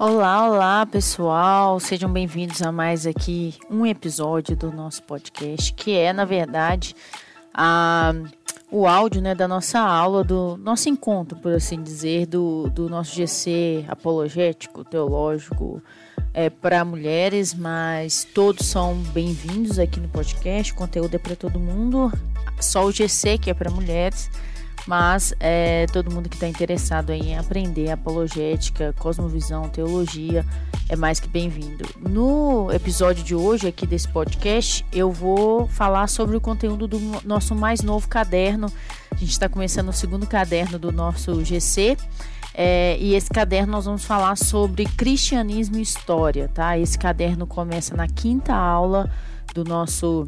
Olá, olá pessoal, sejam bem-vindos a mais aqui um episódio do nosso podcast, que é na verdade a, o áudio né, da nossa aula, do nosso encontro, por assim dizer, do, do nosso GC apologético, teológico é, para mulheres, mas todos são bem-vindos aqui no podcast, conteúdo é para todo mundo, só o GC que é para mulheres. Mas é, todo mundo que está interessado em aprender apologética, cosmovisão, teologia é mais que bem-vindo. No episódio de hoje aqui desse podcast, eu vou falar sobre o conteúdo do nosso mais novo caderno. A gente está começando o segundo caderno do nosso GC. É, e esse caderno nós vamos falar sobre cristianismo e história, tá? Esse caderno começa na quinta aula do nosso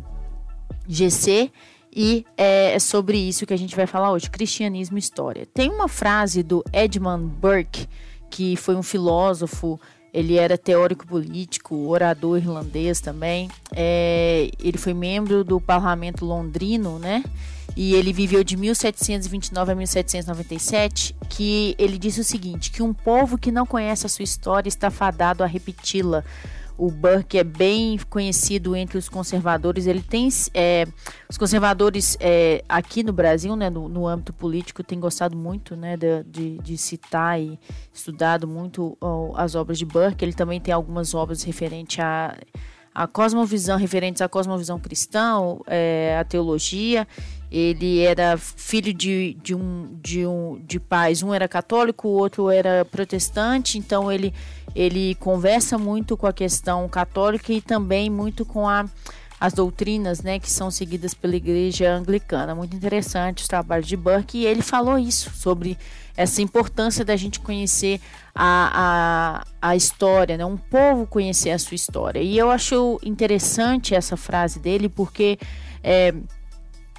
GC e é sobre isso que a gente vai falar hoje: cristianismo e história. Tem uma frase do Edmund Burke, que foi um filósofo, ele era teórico político, orador irlandês também. É, ele foi membro do parlamento londrino, né? E ele viveu de 1729 a 1797, que ele disse o seguinte: que um povo que não conhece a sua história está fadado a repeti-la o Burke é bem conhecido entre os conservadores. Ele tem é, os conservadores é, aqui no Brasil, né, no, no, âmbito político, tem gostado muito, né, de, de, de citar e estudado muito ó, as obras de Burke. Ele também tem algumas obras referentes a a cosmovisão, referentes à cosmovisão cristã, é, a teologia. Ele era filho de, de, um, de, um, de pais, um era católico, o outro era protestante, então ele, ele conversa muito com a questão católica e também muito com a, as doutrinas né, que são seguidas pela igreja anglicana. Muito interessante os trabalhos de Burke e ele falou isso, sobre essa importância da gente conhecer a, a, a história, né, um povo conhecer a sua história. E eu acho interessante essa frase dele porque. É,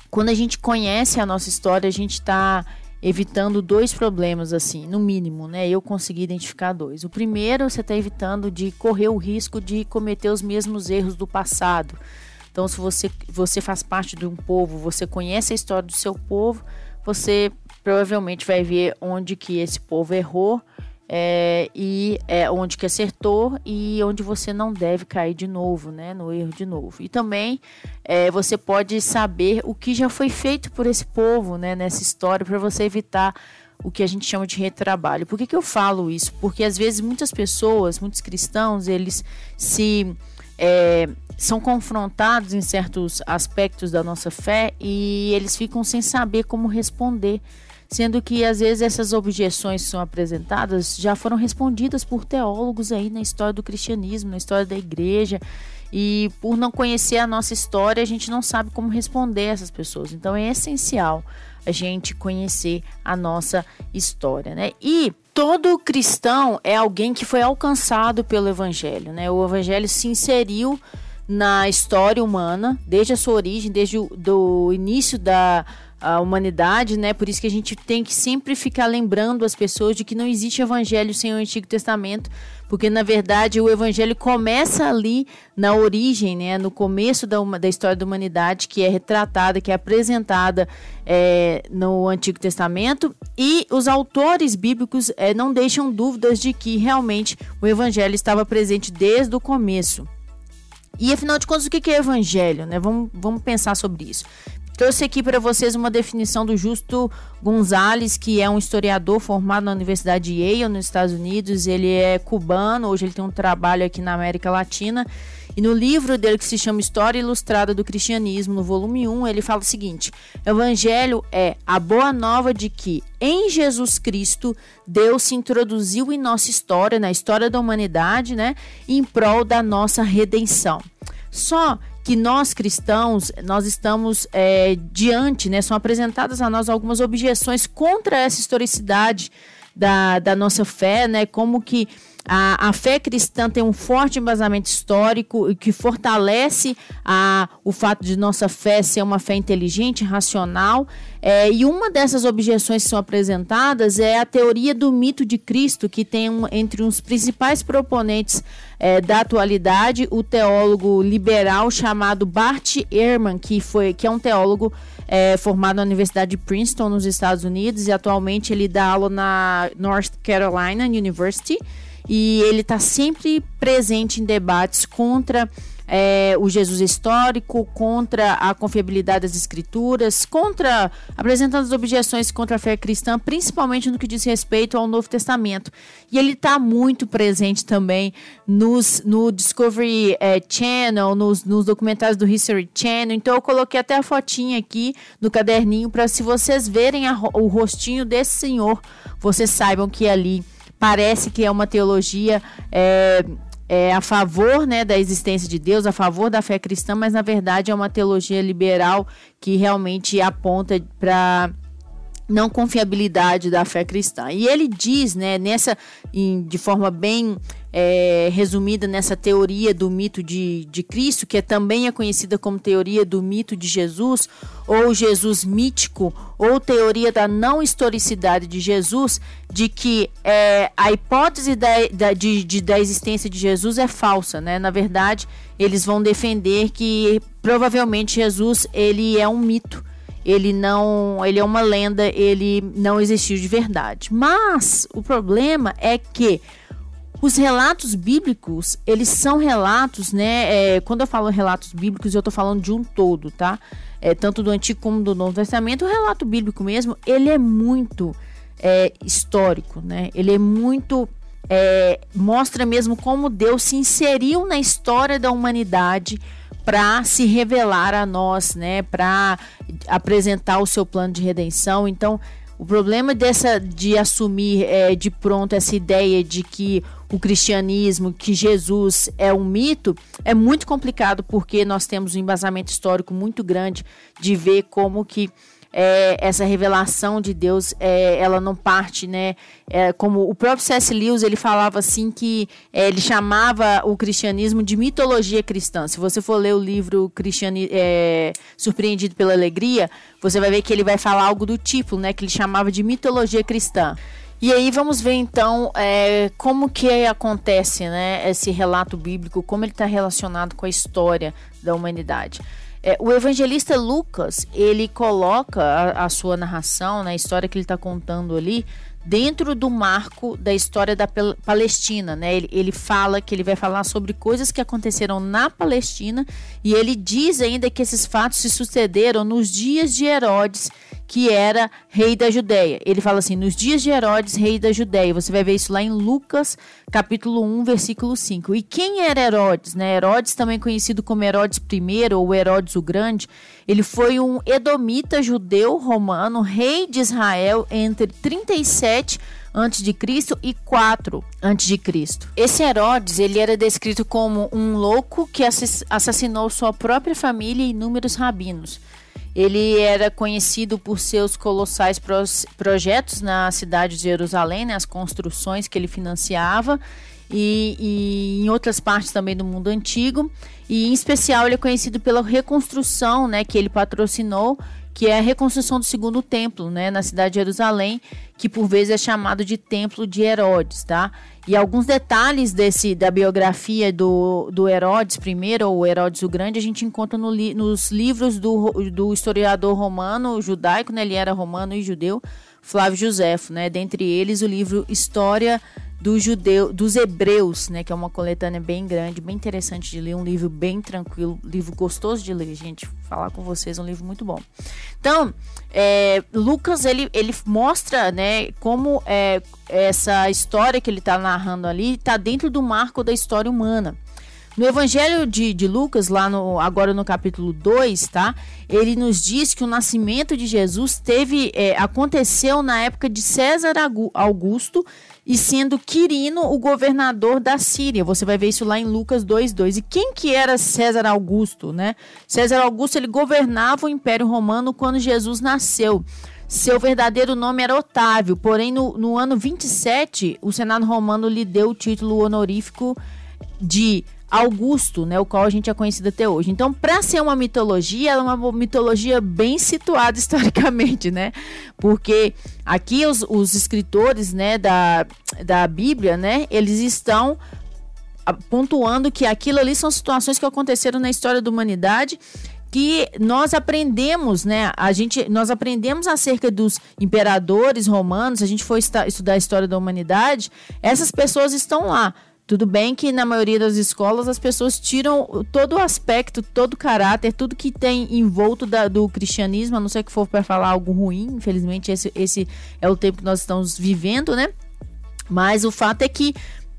quando a gente conhece a nossa história, a gente está evitando dois problemas, assim, no mínimo, né? Eu consegui identificar dois. O primeiro, você está evitando de correr o risco de cometer os mesmos erros do passado. Então, se você, você faz parte de um povo, você conhece a história do seu povo, você provavelmente vai ver onde que esse povo errou é, e é, onde que acertou e onde você não deve cair de novo, né, no erro de novo. E também é, você pode saber o que já foi feito por esse povo, né, nessa história, para você evitar o que a gente chama de retrabalho. Por que, que eu falo isso? Porque às vezes muitas pessoas, muitos cristãos, eles se é, são confrontados em certos aspectos da nossa fé e eles ficam sem saber como responder sendo que às vezes essas objeções que são apresentadas já foram respondidas por teólogos aí na história do cristianismo, na história da igreja. E por não conhecer a nossa história, a gente não sabe como responder essas pessoas. Então é essencial a gente conhecer a nossa história, né? E todo cristão é alguém que foi alcançado pelo evangelho, né? O evangelho se inseriu na história humana desde a sua origem, desde o do início da a humanidade, né? Por isso que a gente tem que sempre ficar lembrando as pessoas de que não existe evangelho sem o Antigo Testamento, porque na verdade o evangelho começa ali na origem, né? No começo da, da história da humanidade, que é retratada, que é apresentada é, no Antigo Testamento, e os autores bíblicos é, não deixam dúvidas de que realmente o evangelho estava presente desde o começo. E afinal de contas, o que é evangelho? Né? Vamos, vamos pensar sobre isso. Trouxe aqui para vocês uma definição do Justo Gonzalez, que é um historiador formado na Universidade de Yale, nos Estados Unidos. Ele é cubano, hoje ele tem um trabalho aqui na América Latina. E no livro dele que se chama História Ilustrada do Cristianismo, no volume 1, ele fala o seguinte: Evangelho é a boa nova de que em Jesus Cristo Deus se introduziu em nossa história, na história da humanidade, né, em prol da nossa redenção. Só que nós cristãos, nós estamos é, diante, né, são apresentadas a nós algumas objeções contra essa historicidade da, da nossa fé, né, como que a, a fé cristã tem um forte embasamento histórico que fortalece a, o fato de nossa fé ser uma fé inteligente, racional. É, e uma dessas objeções que são apresentadas é a teoria do mito de Cristo, que tem um, entre os principais proponentes é, da atualidade o teólogo liberal chamado Bart Ehrman, que, foi, que é um teólogo é, formado na Universidade de Princeton, nos Estados Unidos, e atualmente ele dá aula na North Carolina University. E ele está sempre presente em debates contra é, o Jesus histórico, contra a confiabilidade das escrituras, contra apresentando as objeções contra a fé cristã, principalmente no que diz respeito ao Novo Testamento. E ele está muito presente também nos, no Discovery é, Channel, nos, nos documentários do History Channel. Então eu coloquei até a fotinha aqui no caderninho para se vocês verem a, o rostinho desse senhor, vocês saibam que ali parece que é uma teologia é, é, a favor né, da existência de Deus, a favor da fé cristã, mas na verdade é uma teologia liberal que realmente aponta para não confiabilidade da fé cristã. E ele diz, né, nessa, de forma bem é, resumida nessa teoria do mito de, de Cristo, que é, também é conhecida como teoria do mito de Jesus, ou Jesus mítico, ou teoria da não historicidade de Jesus, de que é, a hipótese da, da, de, de, da existência de Jesus é falsa. Né? Na verdade, eles vão defender que provavelmente Jesus ele é um mito ele não, ele é uma lenda, ele não existiu de verdade. Mas o problema é que os relatos bíblicos, eles são relatos, né? É, quando eu falo relatos bíblicos, eu estou falando de um todo, tá? É, tanto do Antigo como do Novo Testamento. O relato bíblico mesmo, ele é muito é, histórico, né? Ele é muito. É, mostra mesmo como Deus se inseriu na história da humanidade para se revelar a nós, né? Para apresentar o seu plano de redenção. Então, o problema dessa de assumir é, de pronto essa ideia de que o cristianismo, que Jesus é um mito, é muito complicado porque nós temos um embasamento histórico muito grande de ver como que é, essa revelação de Deus, é, ela não parte, né? É, como o próprio C.S. Lewis, ele falava assim que é, ele chamava o cristianismo de mitologia cristã. Se você for ler o livro Cristiani, é, Surpreendido pela Alegria, você vai ver que ele vai falar algo do tipo, né? Que ele chamava de mitologia cristã. E aí vamos ver então é, como que acontece né, esse relato bíblico, como ele está relacionado com a história da humanidade. É, o evangelista Lucas, ele coloca a, a sua narração, né, a história que ele está contando ali, dentro do marco da história da Palestina, né? Ele, ele fala que ele vai falar sobre coisas que aconteceram na Palestina e ele diz ainda que esses fatos se sucederam nos dias de Herodes que era rei da Judéia. Ele fala assim: nos dias de Herodes, rei da Judéia. Você vai ver isso lá em Lucas, capítulo 1, versículo 5. E quem era Herodes? Né? Herodes, também conhecido como Herodes I ou Herodes o Grande, ele foi um edomita judeu romano, rei de Israel entre 37 antes de Cristo e 4 antes de Cristo. Esse Herodes, ele era descrito como um louco que assassinou sua própria família e inúmeros rabinos. Ele era conhecido por seus colossais projetos na cidade de Jerusalém, né, as construções que ele financiava e, e, em outras partes também do mundo antigo. E em especial ele é conhecido pela reconstrução né, que ele patrocinou que é a reconstrução do segundo templo, né, na cidade de Jerusalém, que por vezes é chamado de Templo de Herodes, tá? E alguns detalhes desse da biografia do, do Herodes I, ou Herodes o Grande, a gente encontra no li, nos livros do, do historiador romano, judaico, né, ele era romano e judeu, Flávio Josefo, né? Dentre eles o livro História do judeu, dos hebreus, né, que é uma coletânea bem grande, bem interessante de ler, um livro bem tranquilo, livro gostoso de ler, gente, falar com vocês, um livro muito bom. Então, é, Lucas ele, ele mostra, né, como é, essa história que ele está narrando ali está dentro do marco da história humana. No Evangelho de, de Lucas, lá no, agora no capítulo 2, tá? Ele nos diz que o nascimento de Jesus teve, é, aconteceu na época de César Augusto e sendo Quirino o governador da Síria. Você vai ver isso lá em Lucas 2:2. E quem que era César Augusto, né? César Augusto ele governava o Império Romano quando Jesus nasceu. Seu verdadeiro nome era Otávio, porém no, no ano 27 o Senado Romano lhe deu o título honorífico de Augusto, né, o qual a gente é conhecido até hoje. Então, para ser uma mitologia, ela é uma mitologia bem situada historicamente, né? Porque aqui os, os escritores, né, da, da Bíblia, né, eles estão pontuando que aquilo ali são situações que aconteceram na história da humanidade que nós aprendemos, né? A gente, nós aprendemos acerca dos imperadores romanos, a gente foi estudar a história da humanidade, essas pessoas estão lá. Tudo bem que na maioria das escolas as pessoas tiram todo o aspecto, todo o caráter, tudo que tem envolto da, do cristianismo, a não ser que for para falar algo ruim, infelizmente esse, esse é o tempo que nós estamos vivendo, né? Mas o fato é que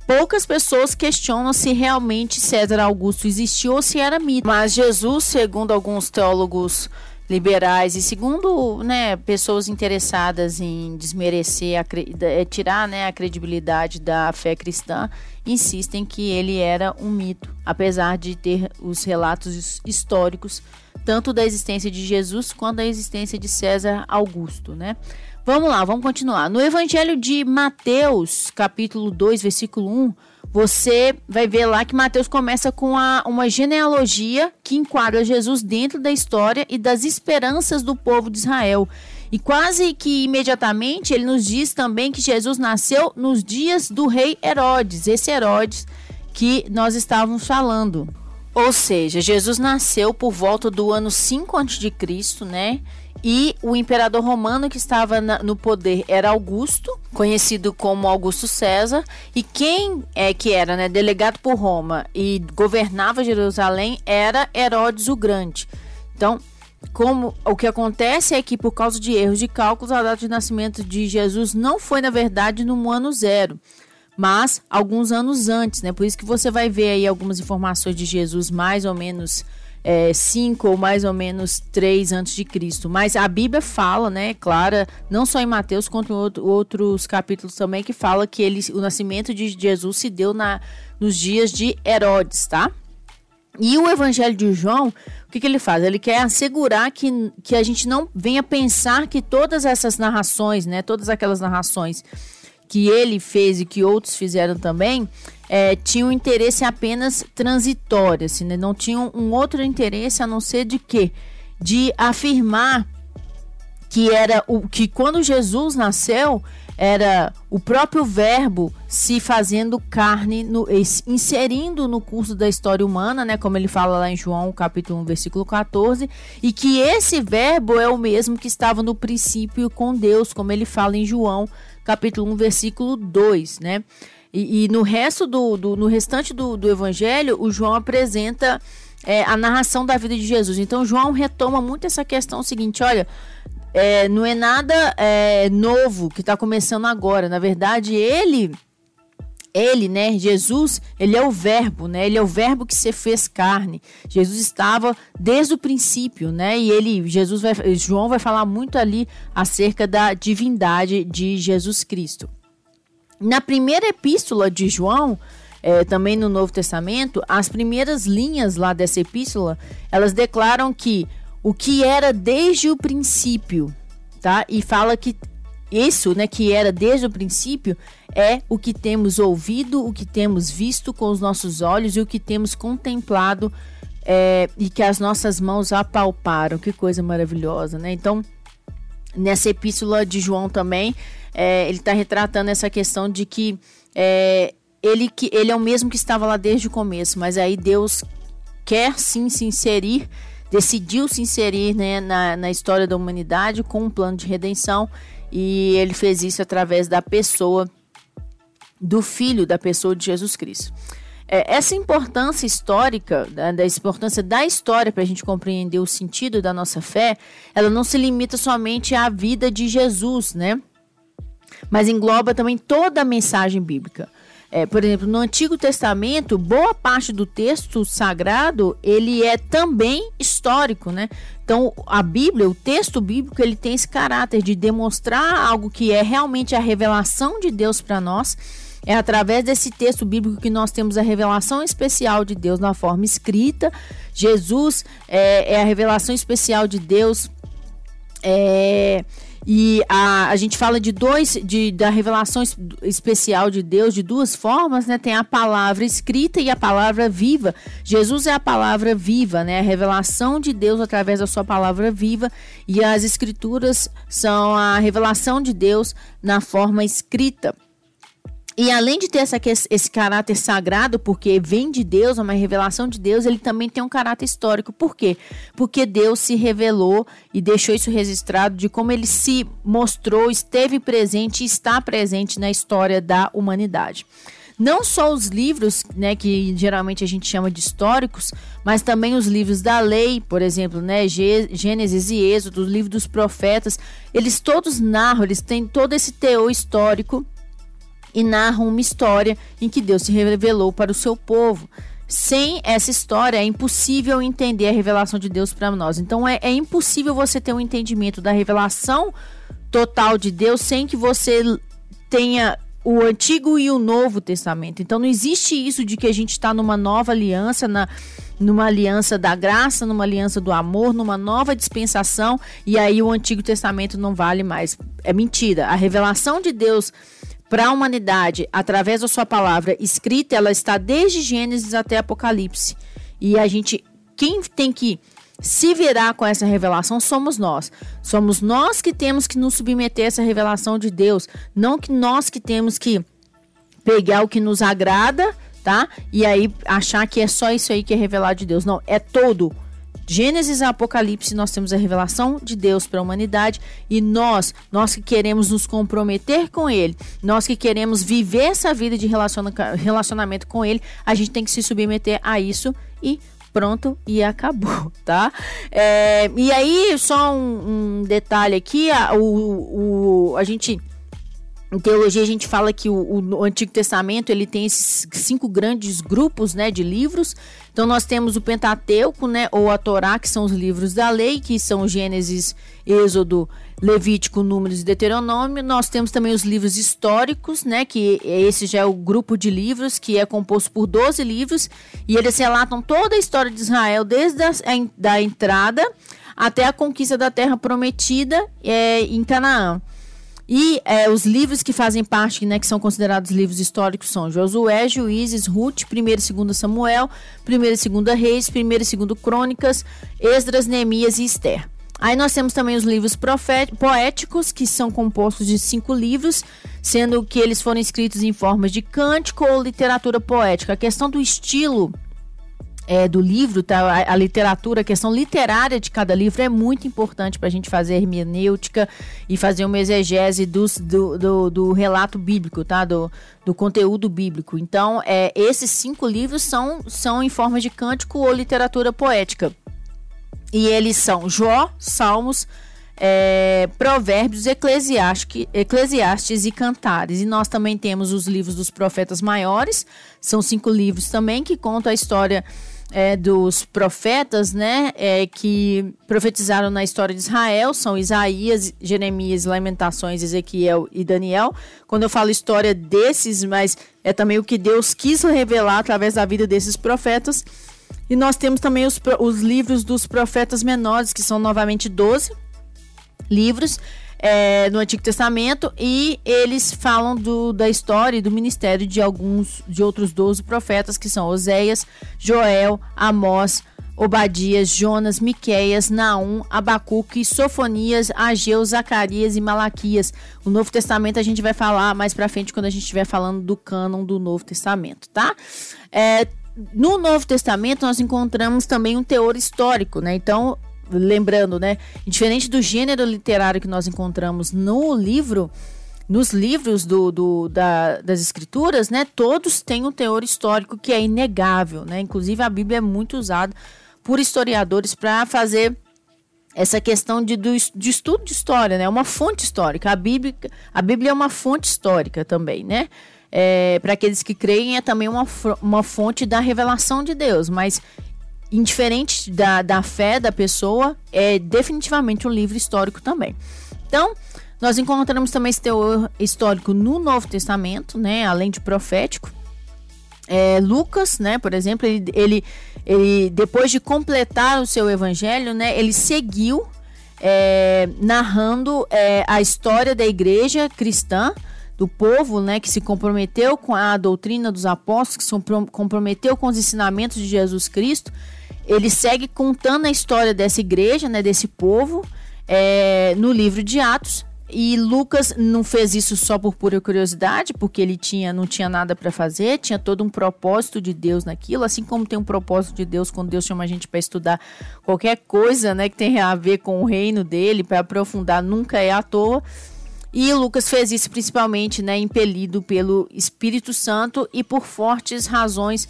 poucas pessoas questionam se realmente César Augusto existiu ou se era mito. Mas Jesus, segundo alguns teólogos liberais e segundo né, pessoas interessadas em desmerecer, a, é, tirar né, a credibilidade da fé cristã, insistem que ele era um mito, apesar de ter os relatos históricos tanto da existência de Jesus quanto da existência de César Augusto, né? Vamos lá, vamos continuar. No Evangelho de Mateus, capítulo 2, versículo 1, você vai ver lá que Mateus começa com a, uma genealogia que enquadra Jesus dentro da história e das esperanças do povo de Israel. E quase que imediatamente ele nos diz também que Jesus nasceu nos dias do rei Herodes, esse Herodes que nós estávamos falando. Ou seja, Jesus nasceu por volta do ano 5 a.C., né? E o imperador romano que estava na, no poder era Augusto, conhecido como Augusto César, e quem é que era, né, delegado por Roma e governava Jerusalém era Herodes o Grande. Então, como o que acontece é que por causa de erros de cálculos, a data de nascimento de Jesus não foi na verdade no ano zero, mas alguns anos antes, né? Por isso que você vai ver aí algumas informações de Jesus mais ou menos é, cinco ou mais ou menos três antes de Cristo. Mas a Bíblia fala, né, clara, não só em Mateus, quanto em outro, outros capítulos também, que fala que ele, o nascimento de Jesus se deu na, nos dias de Herodes, tá? E o Evangelho de João, o que, que, ele faz? Ele quer assegurar que, que a gente não venha pensar que todas essas narrações, né, todas aquelas narrações que ele fez e que outros fizeram também, é, tinham interesse apenas transitório, assim, né? não tinham um outro interesse a não ser de quê? De afirmar que era o que quando Jesus nasceu era o próprio verbo se fazendo carne, no, inserindo no curso da história humana, né, como ele fala lá em João, capítulo 1, versículo 14, e que esse verbo é o mesmo que estava no princípio com Deus, como ele fala em João, capítulo 1, versículo 2, né? E, e no resto do, do, no restante do, do evangelho, o João apresenta é, a narração da vida de Jesus. Então, João retoma muito essa questão seguinte: olha, é, não é nada é, novo que está começando agora. Na verdade, ele, ele, né, Jesus, ele é o verbo, né? Ele é o verbo que se fez carne. Jesus estava desde o princípio, né? E ele, Jesus vai, João vai falar muito ali acerca da divindade de Jesus Cristo. Na primeira epístola de João, é, também no Novo Testamento, as primeiras linhas lá dessa epístola, elas declaram que o que era desde o princípio, tá? E fala que isso, né, que era desde o princípio, é o que temos ouvido, o que temos visto com os nossos olhos e o que temos contemplado é, e que as nossas mãos apalparam. Que coisa maravilhosa, né? Então, nessa epístola de João também, é, ele está retratando essa questão de que é, ele, que ele é o mesmo que estava lá desde o começo, mas aí Deus quer sim se inserir, decidiu se inserir né, na, na história da humanidade com um plano de redenção e ele fez isso através da pessoa do Filho, da pessoa de Jesus Cristo. É, essa importância histórica, da, da importância da história para a gente compreender o sentido da nossa fé, ela não se limita somente à vida de Jesus, né? mas engloba também toda a mensagem bíblica. É, por exemplo, no Antigo Testamento, boa parte do texto sagrado ele é também histórico, né? Então, a Bíblia, o texto bíblico, ele tem esse caráter de demonstrar algo que é realmente a revelação de Deus para nós. É através desse texto bíblico que nós temos a revelação especial de Deus na forma escrita. Jesus é, é a revelação especial de Deus. É, e a, a gente fala de dois, de, da revelação especial de Deus de duas formas, né? Tem a palavra escrita e a palavra viva. Jesus é a palavra viva, né? A revelação de Deus através da sua palavra viva. E as escrituras são a revelação de Deus na forma escrita. E além de ter essa, esse caráter sagrado, porque vem de Deus, é uma revelação de Deus, ele também tem um caráter histórico. Por quê? Porque Deus se revelou e deixou isso registrado de como ele se mostrou, esteve presente e está presente na história da humanidade. Não só os livros, né, que geralmente a gente chama de históricos, mas também os livros da lei, por exemplo, né, Gênesis e Êxodo, o livro dos profetas, eles todos narram, eles têm todo esse teor histórico e narram uma história em que Deus se revelou para o seu povo. Sem essa história é impossível entender a revelação de Deus para nós. Então é, é impossível você ter um entendimento da revelação total de Deus sem que você tenha o Antigo e o Novo Testamento. Então não existe isso de que a gente está numa nova aliança, na, numa aliança da graça, numa aliança do amor, numa nova dispensação, e aí o Antigo Testamento não vale mais. É mentira. A revelação de Deus para a humanidade através da sua palavra escrita, ela está desde Gênesis até Apocalipse. E a gente, quem tem que se virar com essa revelação somos nós. Somos nós que temos que nos submeter a essa revelação de Deus, não que nós que temos que pegar o que nos agrada, tá? E aí achar que é só isso aí que é revelado de Deus. Não, é todo Gênesis e Apocalipse, nós temos a revelação de Deus para a humanidade e nós, nós que queremos nos comprometer com Ele, nós que queremos viver essa vida de relacionamento com Ele, a gente tem que se submeter a isso e pronto e acabou, tá? É, e aí, só um, um detalhe aqui: a, o, o, a gente em teologia a gente fala que o, o, Antigo Testamento ele tem esses cinco grandes grupos né, de livros. Então nós temos o Pentateuco, né, ou a Torá, que são os livros da lei, que são Gênesis, Êxodo, Levítico, Números e Deuteronômio. Nós temos também os livros históricos, né, que esse já é o grupo de livros, que é composto por 12 livros, e eles relatam toda a história de Israel, desde a da entrada até a conquista da terra prometida é, em Canaã. E é, os livros que fazem parte, né, que são considerados livros históricos, são Josué, Juízes, Ruth, 1 e 2 Samuel, 1 e 2 Reis, 1 e 2 Crônicas, Esdras, Neemias e Esther. Aí nós temos também os livros poéticos, que são compostos de cinco livros, sendo que eles foram escritos em formas de cântico ou literatura poética. A questão do estilo é, do livro, tá? A, a, literatura, a questão literária de cada livro é muito importante para a gente fazer hermenêutica e fazer uma exegese dos, do, do, do, relato bíblico, tá? Do, do conteúdo bíblico. Então, é, esses cinco livros são, são em forma de cântico ou literatura poética. E eles são Jó, Salmos, é, Provérbios, Eclesiastes, e Cantares. E nós também temos os livros dos profetas maiores, são cinco livros também que contam a história é, dos profetas, né, é, que profetizaram na história de Israel, são Isaías, Jeremias, Lamentações, Ezequiel e Daniel. Quando eu falo história desses, mas é também o que Deus quis revelar através da vida desses profetas. E nós temos também os, os livros dos profetas menores, que são novamente 12 livros é, no Antigo Testamento e eles falam do, da história e do ministério de alguns de outros 12 profetas que são Oséias, Joel, Amós, Obadias, Jonas, Miqueias, Naum, Abacuque, Sofonias, Ageu, Zacarias e Malaquias. O Novo Testamento a gente vai falar mais para frente quando a gente estiver falando do cânon do Novo Testamento, tá? É, no Novo Testamento nós encontramos também um teor histórico, né? Então lembrando, né? Diferente do gênero literário que nós encontramos no livro, nos livros do, do da, das escrituras, né? Todos têm um teor histórico que é inegável, né? Inclusive a Bíblia é muito usada por historiadores para fazer essa questão de, do, de estudo de história, né? Uma fonte histórica. A Bíblia, a Bíblia é uma fonte histórica também, né? É, para aqueles que creem, é também uma, uma fonte da revelação de Deus, mas indiferente da, da fé da pessoa, é definitivamente um livro histórico também. Então, nós encontramos também esse teor histórico no Novo Testamento, né, além de profético. É, Lucas, né, por exemplo, ele, ele, ele, depois de completar o seu evangelho, né, ele seguiu é, narrando é, a história da igreja cristã, do povo, né, que se comprometeu com a doutrina dos apóstolos, que se comprometeu com os ensinamentos de Jesus Cristo ele segue contando a história dessa igreja, né, desse povo, é, no livro de Atos. e Lucas não fez isso só por pura curiosidade, porque ele tinha não tinha nada para fazer, tinha todo um propósito de Deus naquilo, assim como tem um propósito de Deus quando Deus chama a gente para estudar qualquer coisa, né, que tenha a ver com o reino dele, para aprofundar, nunca é à toa. E Lucas fez isso principalmente, né, impelido pelo Espírito Santo e por fortes razões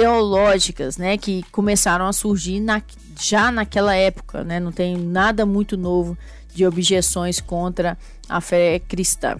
teológicas, né, que começaram a surgir na, já naquela época, né, não tem nada muito novo de objeções contra a fé cristã.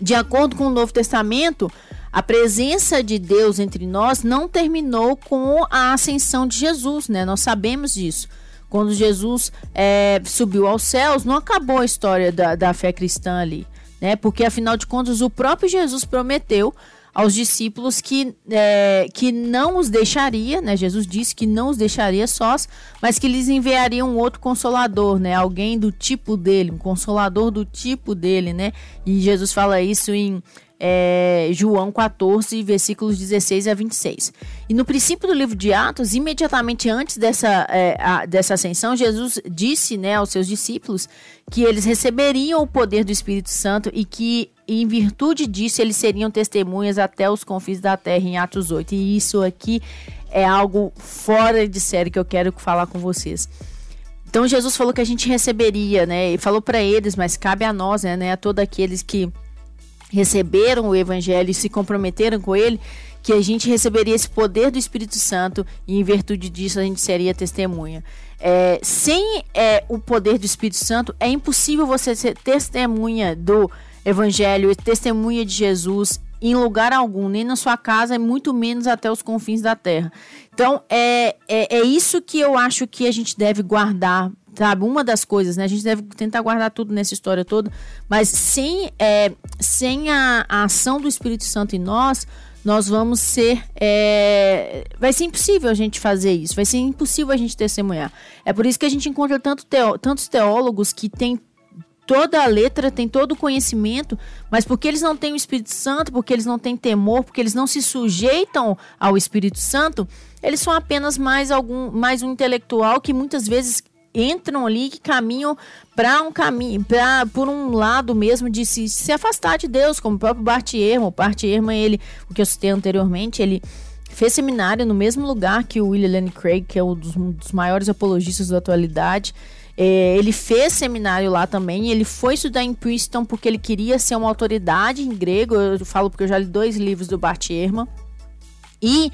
De acordo com o Novo Testamento, a presença de Deus entre nós não terminou com a ascensão de Jesus, né? Nós sabemos disso. Quando Jesus é, subiu aos céus, não acabou a história da, da fé cristã ali, né? Porque afinal de contas, o próprio Jesus prometeu aos discípulos que, é, que não os deixaria, né? Jesus disse que não os deixaria sós, mas que lhes enviaria um outro consolador, né? Alguém do tipo dele, um consolador do tipo dele, né? E Jesus fala isso em é, João 14, versículos 16 a 26. E no princípio do livro de Atos, imediatamente antes dessa, é, a, dessa ascensão, Jesus disse né, aos seus discípulos que eles receberiam o poder do Espírito Santo e que, em virtude disso, eles seriam testemunhas até os confins da terra, em Atos 8. E isso aqui é algo fora de série que eu quero falar com vocês. Então Jesus falou que a gente receberia, né? E falou para eles, mas cabe a nós, né? A todos aqueles que receberam o evangelho e se comprometeram com ele, que a gente receberia esse poder do Espírito Santo e em virtude disso a gente seria testemunha. É, sem é, o poder do Espírito Santo é impossível você ser testemunha do evangelho, testemunha de Jesus em lugar algum, nem na sua casa, e muito menos até os confins da terra. Então, é, é, é isso que eu acho que a gente deve guardar sabe? Uma das coisas, né? A gente deve tentar guardar tudo nessa história toda, mas sem, é, sem a, a ação do Espírito Santo em nós, nós vamos ser. É, vai ser impossível a gente fazer isso, vai ser impossível a gente testemunhar. É por isso que a gente encontra tanto teo, tantos teólogos que têm toda a letra, tem todo o conhecimento, mas porque eles não têm o Espírito Santo, porque eles não têm temor, porque eles não se sujeitam ao Espírito Santo, eles são apenas mais algum mais um intelectual que muitas vezes entram ali que caminham para um caminho, para por um lado mesmo de se, se afastar de Deus, como o próprio Bart Ehrman. O Bart ele, o que eu citei anteriormente, ele fez seminário no mesmo lugar que o William Lane Craig, que é um dos, um dos maiores apologistas da atualidade. É, ele fez seminário lá também. Ele foi estudar em Princeton porque ele queria ser uma autoridade em grego. Eu falo porque eu já li dois livros do Bart Ehrman. E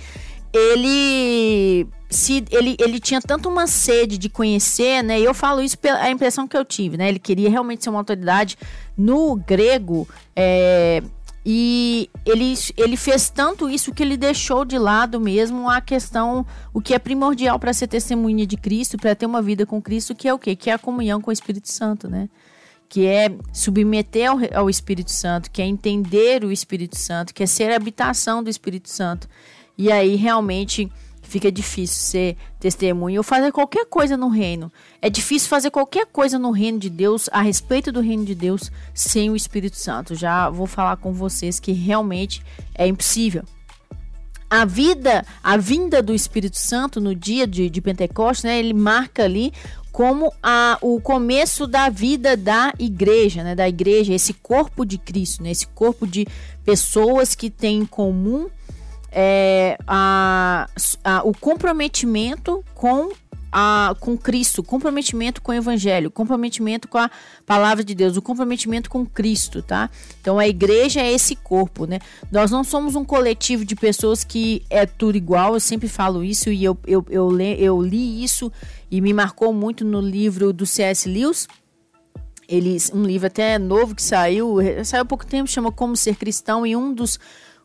ele se ele, ele tinha tanto uma sede de conhecer, né? E eu falo isso pela impressão que eu tive, né? Ele queria realmente ser uma autoridade no grego. É, e ele, ele fez tanto isso que ele deixou de lado mesmo a questão, o que é primordial para ser testemunha de Cristo, para ter uma vida com Cristo, que é o quê? Que é a comunhão com o Espírito Santo, né? Que é submeter ao, ao Espírito Santo, que é entender o Espírito Santo, que é ser habitação do Espírito Santo. E aí realmente fica difícil ser testemunha ou fazer qualquer coisa no reino. É difícil fazer qualquer coisa no reino de Deus, a respeito do reino de Deus, sem o Espírito Santo. Já vou falar com vocês que realmente é impossível. A vida, a vinda do Espírito Santo no dia de, de Pentecostes, né, ele marca ali como a, o começo da vida da igreja, né, da igreja, esse corpo de Cristo, né, esse corpo de pessoas que têm em comum é, a, a, o comprometimento com a, com Cristo, comprometimento com o Evangelho, comprometimento com a palavra de Deus, o comprometimento com Cristo, tá? Então a igreja é esse corpo, né? Nós não somos um coletivo de pessoas que é tudo igual, eu sempre falo isso e eu, eu, eu, le, eu li isso e me marcou muito no livro do C.S. Lewis. Ele, um livro até novo que saiu, saiu há pouco tempo, chama Como Ser Cristão, e um dos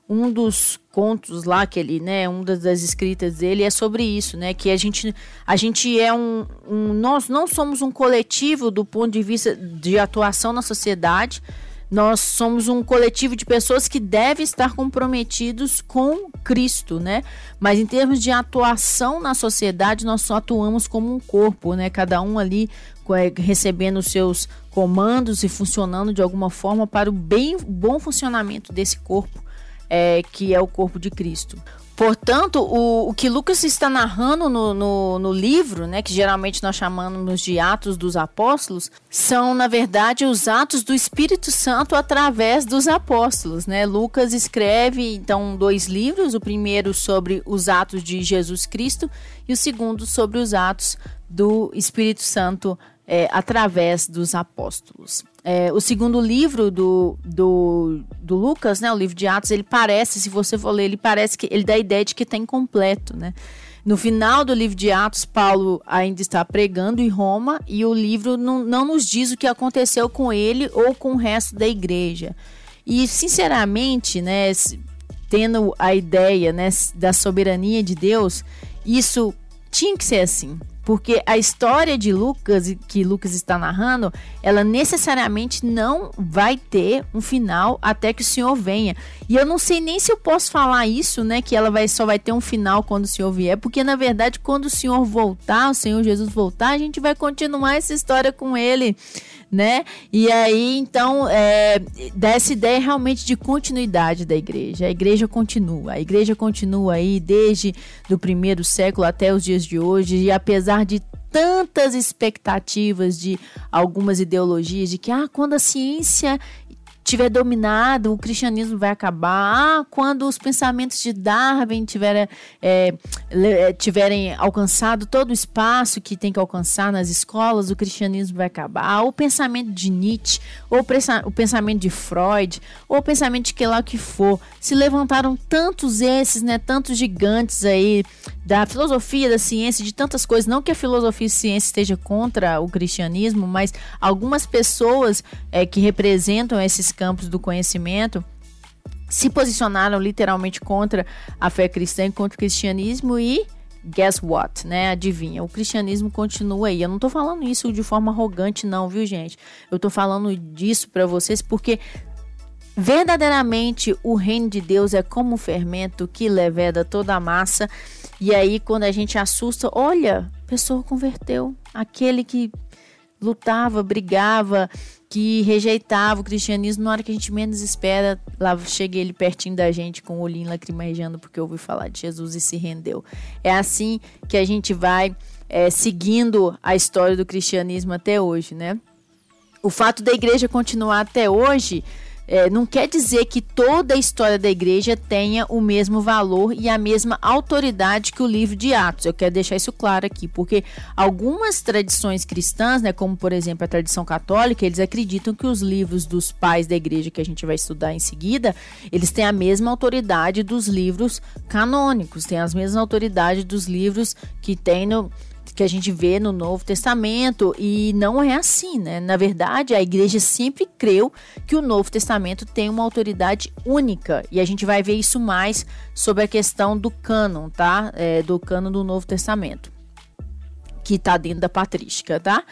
um dos contos lá que ele, né, uma das escritas dele é sobre isso, né, que a gente, a gente é um, um, nós não somos um coletivo do ponto de vista de atuação na sociedade, nós somos um coletivo de pessoas que devem estar comprometidos com Cristo, né? Mas em termos de atuação na sociedade, nós só atuamos como um corpo, né? Cada um ali é, recebendo os seus comandos e funcionando de alguma forma para o bem bom funcionamento desse corpo é, que é o corpo de Cristo. Portanto, o, o que Lucas está narrando no, no, no, livro, né, que geralmente nós chamamos de Atos dos Apóstolos, são, na verdade, os atos do Espírito Santo através dos apóstolos. Né? Lucas escreve, então, dois livros: o primeiro sobre os atos de Jesus Cristo e o segundo sobre os atos do Espírito Santo é, através dos apóstolos. É, o segundo livro do, do, do, Lucas, né, o livro de Atos, ele parece, se você for ler, ele parece que ele dá a ideia de que está incompleto, né? No final do livro de Atos, Paulo ainda está pregando em Roma e o livro não, não nos diz o que aconteceu com ele ou com o resto da igreja. E, sinceramente, né, tendo a ideia né, da soberania de Deus, isso tinha que ser assim. Porque a história de Lucas, que Lucas está narrando, ela necessariamente não vai ter um final até que o Senhor venha. E eu não sei nem se eu posso falar isso, né? Que ela vai, só vai ter um final quando o Senhor vier. Porque, na verdade, quando o Senhor voltar, o Senhor Jesus voltar, a gente vai continuar essa história com ele né? E aí, então, é, dá essa ideia realmente de continuidade da igreja. A igreja continua, a igreja continua aí desde do primeiro século até os dias de hoje, e apesar de tantas expectativas de algumas ideologias de que ah, quando a ciência tiver dominado, o cristianismo vai acabar. Ah, quando os pensamentos de Darwin tiverem, é, é, tiverem alcançado todo o espaço que tem que alcançar nas escolas, o cristianismo vai acabar. O pensamento de Nietzsche, ou o pensamento de Freud, ou o pensamento de que lá que for. Se levantaram tantos esses, né, tantos gigantes aí da filosofia, da ciência, de tantas coisas. Não que a filosofia e a ciência esteja contra o cristianismo, mas algumas pessoas é, que representam esses campos do conhecimento se posicionaram literalmente contra a fé cristã e contra o cristianismo e guess what, né? Adivinha, o cristianismo continua aí. Eu não tô falando isso de forma arrogante não, viu, gente? Eu tô falando disso para vocês porque verdadeiramente o reino de Deus é como fermento que leveda toda a massa e aí, quando a gente assusta, olha, a pessoa converteu. Aquele que lutava, brigava, que rejeitava o cristianismo, na hora que a gente menos espera, lá chega ele pertinho da gente com o olhinho lacrimejando porque ouviu falar de Jesus e se rendeu. É assim que a gente vai é, seguindo a história do cristianismo até hoje, né? O fato da igreja continuar até hoje é, não quer dizer que toda a história da igreja tenha o mesmo valor e a mesma autoridade que o livro de Atos. Eu quero deixar isso claro aqui, porque algumas tradições cristãs, né, como por exemplo a tradição católica, eles acreditam que os livros dos pais da igreja que a gente vai estudar em seguida, eles têm a mesma autoridade dos livros canônicos, têm as mesmas autoridades dos livros que tem no que a gente vê no Novo Testamento e não é assim, né? Na verdade, a igreja sempre creu que o Novo Testamento tem uma autoridade única e a gente vai ver isso mais sobre a questão do cânon, tá? É, do cânon do Novo Testamento, que está dentro da patrística, tá?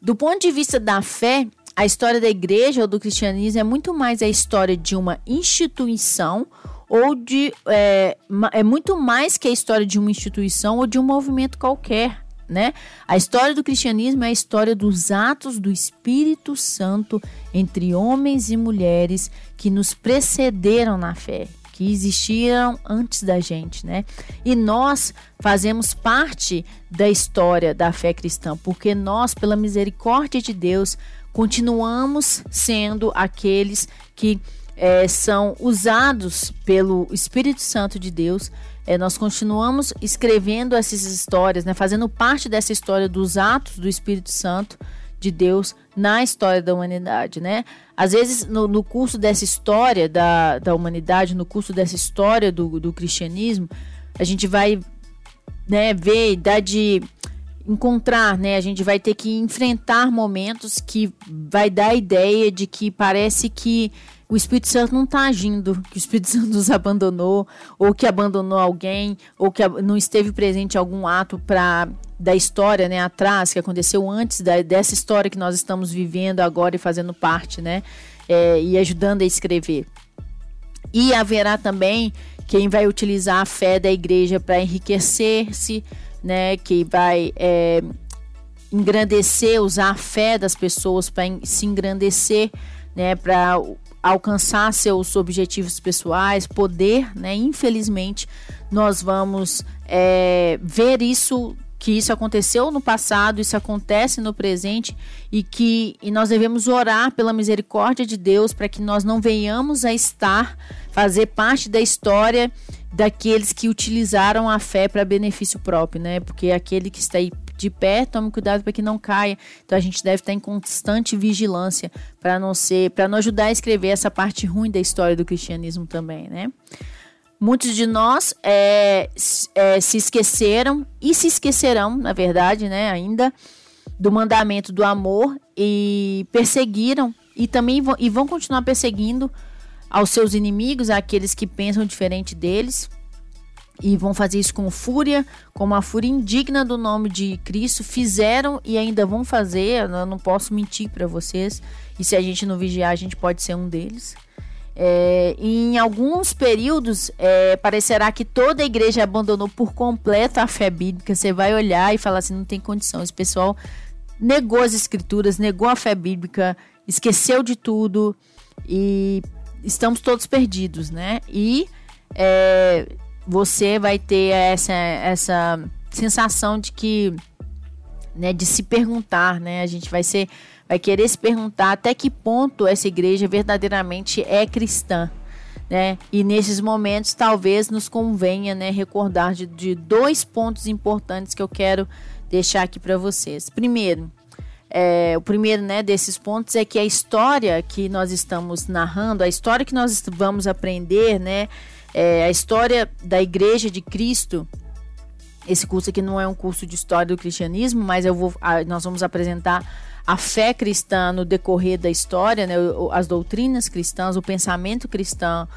Do ponto de vista da fé, a história da igreja ou do cristianismo é muito mais a história de uma instituição ou de é, é muito mais que a história de uma instituição ou de um movimento qualquer né? A história do cristianismo é a história dos atos do Espírito Santo entre homens e mulheres que nos precederam na fé, que existiram antes da gente, né? E nós fazemos parte da história da fé cristã, porque nós, pela misericórdia de Deus, continuamos sendo aqueles que é, são usados pelo Espírito Santo de Deus é, nós continuamos escrevendo essas histórias, né, fazendo parte dessa história dos atos do Espírito Santo de Deus na história da humanidade, né? Às vezes, no, no curso dessa história da, da humanidade, no curso dessa história do, do cristianismo, a gente vai né, ver, dar de encontrar, né? A gente vai ter que enfrentar momentos que vai dar a ideia de que parece que o Espírito Santo não está agindo, que o Espírito Santo nos abandonou, ou que abandonou alguém, ou que não esteve presente em algum ato para da história, né, atrás, que aconteceu antes da, dessa história que nós estamos vivendo agora e fazendo parte, né, é, e ajudando a escrever. E haverá também quem vai utilizar a fé da igreja para enriquecer-se, né, que vai é, engrandecer, usar a fé das pessoas para se engrandecer, né, para alcançar seus objetivos pessoais, poder, né? Infelizmente, nós vamos é, ver isso que isso aconteceu no passado, isso acontece no presente e que e nós devemos orar pela misericórdia de Deus para que nós não venhamos a estar fazer parte da história daqueles que utilizaram a fé para benefício próprio, né? Porque aquele que está aí de pé, tome cuidado para que não caia. Então a gente deve estar em constante vigilância para não ser, para não ajudar a escrever essa parte ruim da história do cristianismo também, né? Muitos de nós é, é, se esqueceram e se esquecerão, na verdade, né, ainda do mandamento do amor e perseguiram e também vão, e vão continuar perseguindo aos seus inimigos, aqueles que pensam diferente deles, e vão fazer isso com fúria, com uma fúria indigna do nome de Cristo. Fizeram e ainda vão fazer. Eu não posso mentir para vocês. E se a gente não vigiar, a gente pode ser um deles. É, em alguns períodos, é, parecerá que toda a igreja abandonou por completo a fé bíblica. Você vai olhar e falar assim: não tem condição. Esse pessoal negou as escrituras, negou a fé bíblica, esqueceu de tudo e estamos todos perdidos, né? E é, você vai ter essa, essa sensação de que, né, de se perguntar, né? A gente vai ser vai querer se perguntar até que ponto essa igreja verdadeiramente é cristã. Né? E nesses momentos talvez nos convenha né, recordar de, de dois pontos importantes que eu quero deixar aqui para vocês. Primeiro, é, o primeiro né, desses pontos é que a história que nós estamos narrando, a história que nós vamos aprender, né, é, a história da Igreja de Cristo. Esse curso aqui não é um curso de história do cristianismo, mas eu vou, nós vamos apresentar a fé cristã no decorrer da história, né, as doutrinas cristãs, o pensamento cristão,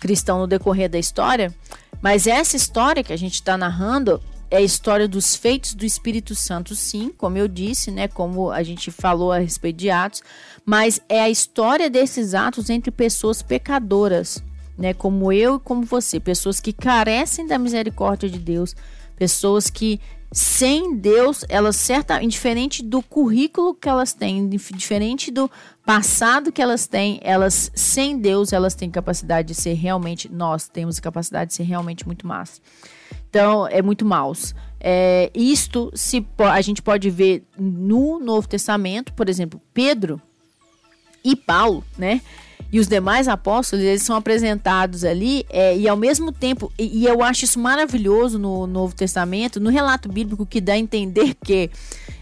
cristão no decorrer da história. Mas essa história que a gente está narrando é a história dos feitos do Espírito Santo, sim, como eu disse, né, como a gente falou a respeito de Atos, mas é a história desses atos entre pessoas pecadoras, né, como eu e como você, pessoas que carecem da misericórdia de Deus, pessoas que sem Deus, elas certa, indiferente do currículo que elas têm, diferente do passado que elas têm, elas sem Deus, elas têm capacidade de ser realmente, nós temos capacidade de ser realmente muito más. Então, é muito maus. É, isto se a gente pode ver no Novo Testamento, por exemplo, Pedro e Paulo, né? E os demais apóstolos, eles são apresentados ali, é, e ao mesmo tempo, e, e, eu acho isso maravilhoso no Novo Testamento, no relato bíblico, que dá a entender que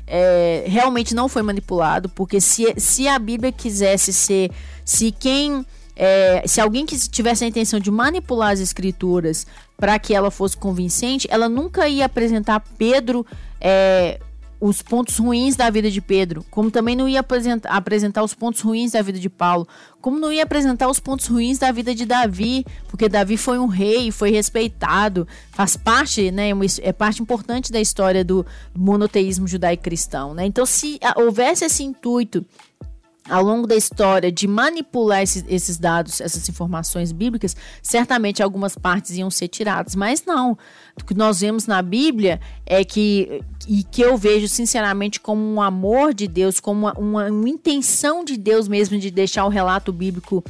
é, realmente não foi manipulado, porque se, se a Bíblia quisesse ser, se quem. É, se alguém que tivesse a intenção de manipular as escrituras para que ela fosse convincente, ela nunca ia apresentar Pedro é, os pontos ruins da vida de Pedro, como também não ia apresentar, os pontos ruins da vida de Paulo, como não ia apresentar os pontos ruins da vida de Davi, porque Davi foi um rei, foi respeitado, faz parte, né, é parte importante da história do monoteísmo judaico-cristão, né? Então, se houvesse esse intuito ao longo da história de manipular esses, esses, dados, essas informações bíblicas, certamente algumas partes iam ser tiradas. Mas não. O que nós vemos na Bíblia é que, e que eu vejo sinceramente como um amor de Deus, como uma, uma, uma intenção de Deus mesmo de deixar o relato bíblico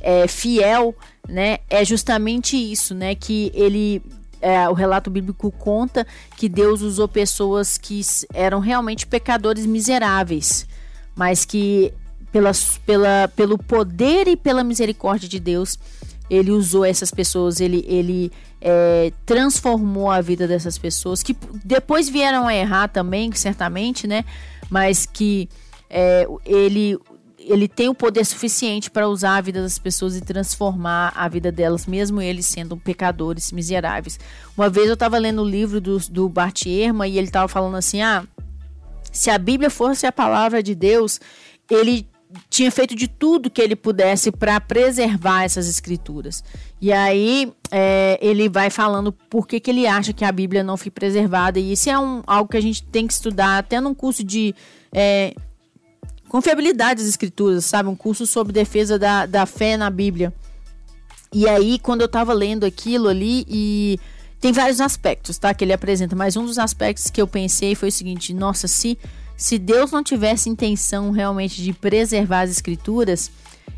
é, fiel, né? É justamente isso, né? Que ele é, o relato bíblico conta que Deus usou pessoas que eram realmente pecadores miseráveis, mas que pela, pela, pelo poder e pela misericórdia de Deus, ele usou essas pessoas, ele, ele é, transformou a vida dessas pessoas, que depois vieram a errar também, certamente, né? Mas que é, ele, ele tem o poder suficiente para usar a vida das pessoas e transformar a vida delas, mesmo eles sendo pecadores miseráveis. Uma vez eu estava lendo o livro do, do Bart Ehrman e ele estava falando assim: ah, se a Bíblia fosse a palavra de Deus, ele tinha feito de tudo que ele pudesse para preservar essas escrituras. E aí é, ele vai falando por que, que ele acha que a Bíblia não foi preservada. E isso é um, algo que a gente tem que estudar até num curso de é, confiabilidade das escrituras, sabe? Um curso sobre defesa da, da fé na Bíblia. E aí, quando eu estava lendo aquilo ali, e tem vários aspectos, tá? Que ele apresenta, mas um dos aspectos que eu pensei foi o seguinte: nossa, se se Deus não tivesse intenção realmente de preservar as escrituras,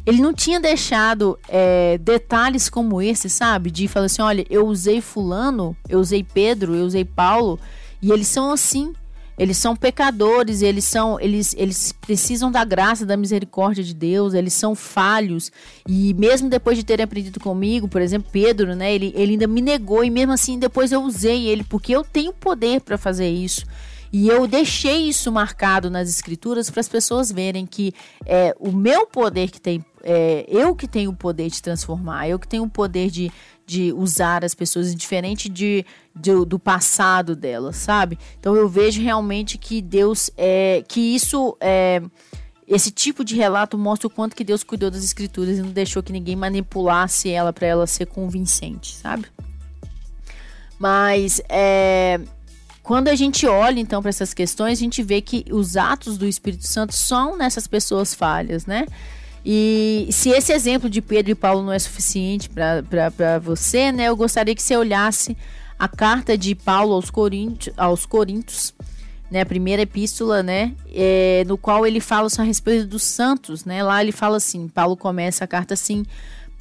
ele não tinha deixado é, detalhes como esse, sabe? De falar assim: olha, eu usei Fulano, eu usei Pedro, eu usei Paulo, e eles são assim. Eles são pecadores, eles são, eles, eles precisam da graça, da misericórdia de Deus, eles são falhos. E mesmo depois de terem aprendido comigo, por exemplo, Pedro, né, ele, ele ainda me negou e mesmo assim depois eu usei ele porque eu tenho poder para fazer isso. E eu deixei isso marcado nas escrituras para as pessoas verem que é o meu poder que tem, é, eu que tenho o poder de transformar, eu que tenho o poder de, de usar as pessoas, diferente de, de, do passado delas, sabe? Então eu vejo realmente que Deus é que isso é esse tipo de relato mostra o quanto que Deus cuidou das escrituras e não deixou que ninguém manipulasse ela para ela ser convincente, sabe? Mas é, quando a gente olha então para essas questões, a gente vê que os atos do Espírito Santo são nessas pessoas falhas, né? E se esse exemplo de Pedro e Paulo não é suficiente para você, né? Eu gostaria que você olhasse a carta de Paulo aos Coríntios, aos Coríntios né, a primeira epístola, né, é, no qual ele fala a respeito dos santos, né, lá ele fala assim, Paulo começa a carta assim,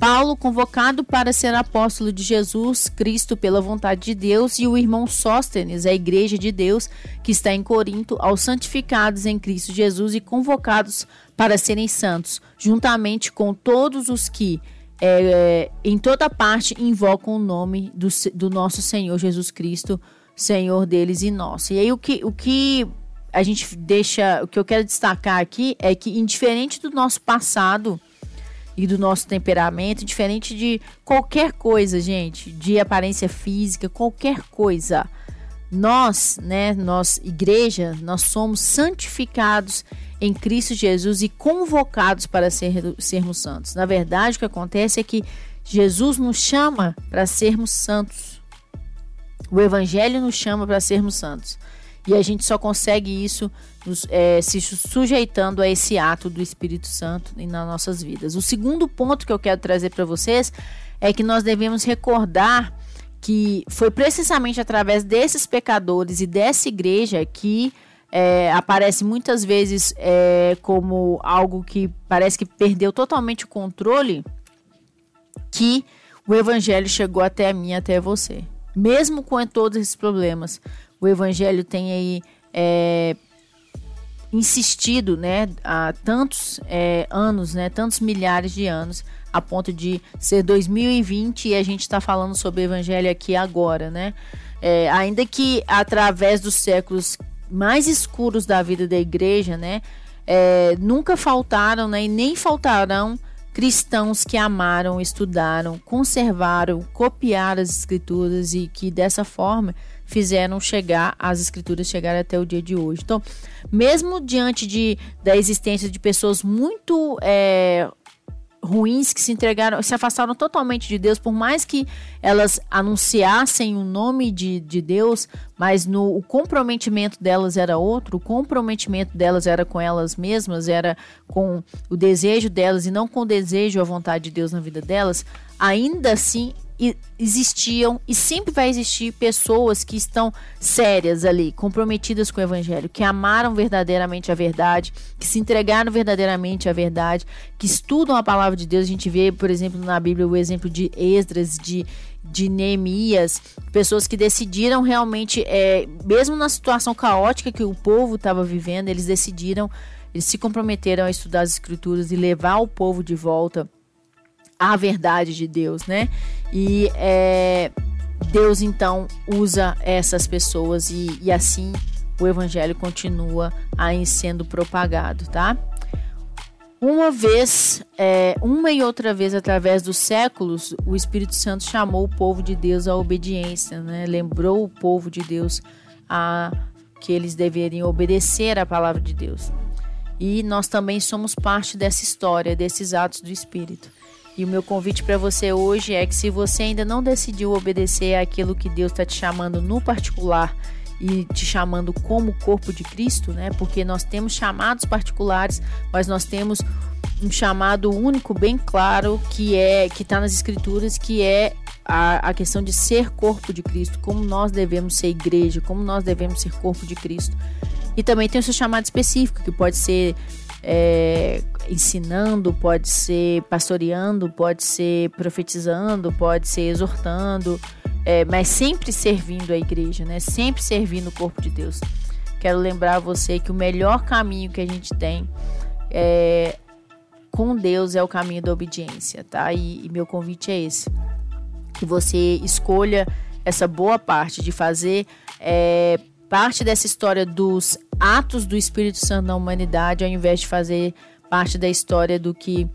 Paulo, convocado para ser apóstolo de Jesus Cristo pela vontade de Deus, e o irmão Sóstenes, a igreja de Deus que está em Corinto, aos santificados em Cristo Jesus e convocados para serem santos, juntamente com todos os que é, em toda parte invocam o nome do, do nosso Senhor Jesus Cristo, Senhor deles e nosso. E aí o que, o que a gente deixa, o que eu quero destacar aqui é que, indiferente do nosso passado, e do nosso temperamento, diferente de qualquer coisa, gente, de aparência física, qualquer coisa. Nós, né, nós, igreja, nós somos santificados em Cristo Jesus e convocados para ser, sermos santos. Na verdade, o que acontece é que Jesus nos chama para sermos santos. O Evangelho nos chama para sermos santos. E a gente só consegue isso nos, é, se sujeitando a esse ato do Espírito Santo nas nossas vidas. O segundo ponto que eu quero trazer para vocês é que nós devemos recordar que foi precisamente através desses pecadores e dessa igreja que é, aparece muitas vezes é, como algo que parece que perdeu totalmente o controle, que o evangelho chegou até mim, até você. Mesmo com todos esses problemas, o evangelho tem aí é, insistido, né, há tantos é, anos, né, tantos milhares de anos, a ponto de ser 2020 e a gente está falando sobre o evangelho aqui agora, né? É, ainda que através dos séculos mais escuros da vida da igreja, né, é, nunca faltaram, né, e nem faltarão cristãos que amaram, estudaram, conservaram, copiaram as escrituras e que dessa forma fizeram chegar as escrituras chegar até o dia de hoje. Então, mesmo diante de, da existência de pessoas muito é, ruins que se entregaram, se afastaram totalmente de Deus, por mais que elas anunciassem o nome de, de Deus, mas no, o comprometimento delas era outro, o comprometimento delas era com elas mesmas, era com o desejo delas e não com o desejo ou a vontade de Deus na vida delas, ainda assim existiam e sempre vai existir pessoas que estão sérias ali, comprometidas com o evangelho, que amaram verdadeiramente a verdade, que se entregaram verdadeiramente à verdade, que estudam a palavra de Deus. A gente vê, por exemplo, na Bíblia o exemplo de Esdras, de de Neemias, pessoas que decidiram realmente, é, mesmo na situação caótica que o povo estava vivendo, eles decidiram, eles se comprometeram a estudar as escrituras e levar o povo de volta a verdade de Deus, né? E é, Deus então usa essas pessoas e, e assim o evangelho continua aí sendo propagado, tá? Uma vez, é, uma e outra vez, através dos séculos, o Espírito Santo chamou o povo de Deus à obediência, né? lembrou o povo de Deus a que eles deveriam obedecer à palavra de Deus. E nós também somos parte dessa história, desses atos do Espírito. E o meu convite para você hoje é que se você ainda não decidiu obedecer àquilo que Deus está te chamando no particular e te chamando como corpo de Cristo, né? Porque nós temos chamados particulares, mas nós temos um chamado único, bem claro, que é que está nas escrituras, que é a, a questão de ser corpo de Cristo, como nós devemos ser igreja, como nós devemos ser corpo de Cristo. E também tem o seu chamado específico, que pode ser é, ensinando, pode ser pastoreando, pode ser profetizando, pode ser exortando, é, mas sempre servindo a igreja, né? Sempre servindo o corpo de Deus. Quero lembrar você que o melhor caminho que a gente tem é, com Deus é o caminho da obediência, tá? E, e meu convite é esse: que você escolha essa boa parte de fazer é, parte dessa história dos atos do Espírito Santo na humanidade, ao invés de fazer parte da história do que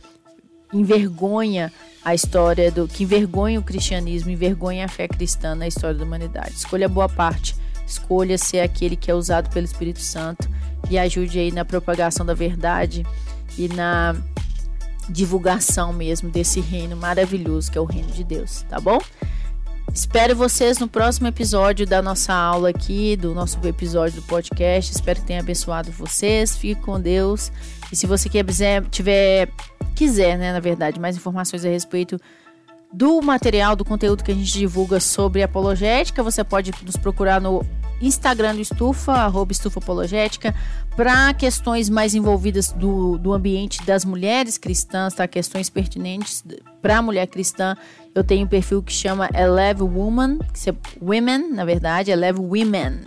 envergonha a história do que envergonha o cristianismo, envergonha a fé cristã na história da humanidade. Escolha boa parte, escolha ser aquele que é usado pelo Espírito Santo e ajude aí na propagação da verdade e na divulgação mesmo desse reino maravilhoso que é o reino de Deus, tá bom? Espero vocês no próximo episódio da nossa aula aqui, do nosso episódio do podcast. Espero que tenha abençoado vocês. Fique com Deus. E se você quiser, tiver, quiser, né, na verdade, mais informações a respeito do material, do conteúdo que a gente divulga sobre apologética, você pode nos procurar no Instagram do Estufa, arroba Estufa Apologética, para questões mais envolvidas do, do ambiente das mulheres cristãs, tá? Questões pertinentes para a mulher cristã. Eu tenho um perfil que chama Eleve Woman, que é Women, na verdade, Eleve Women.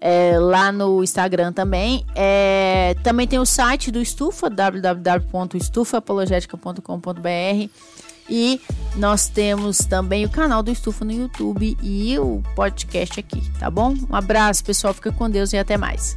É, lá no Instagram também. É, também tem o site do Estufa, www.estufaapologetica.com.br e nós temos também o canal do Estufa no YouTube e o podcast aqui, tá bom? Um abraço, pessoal. Fica com Deus e até mais.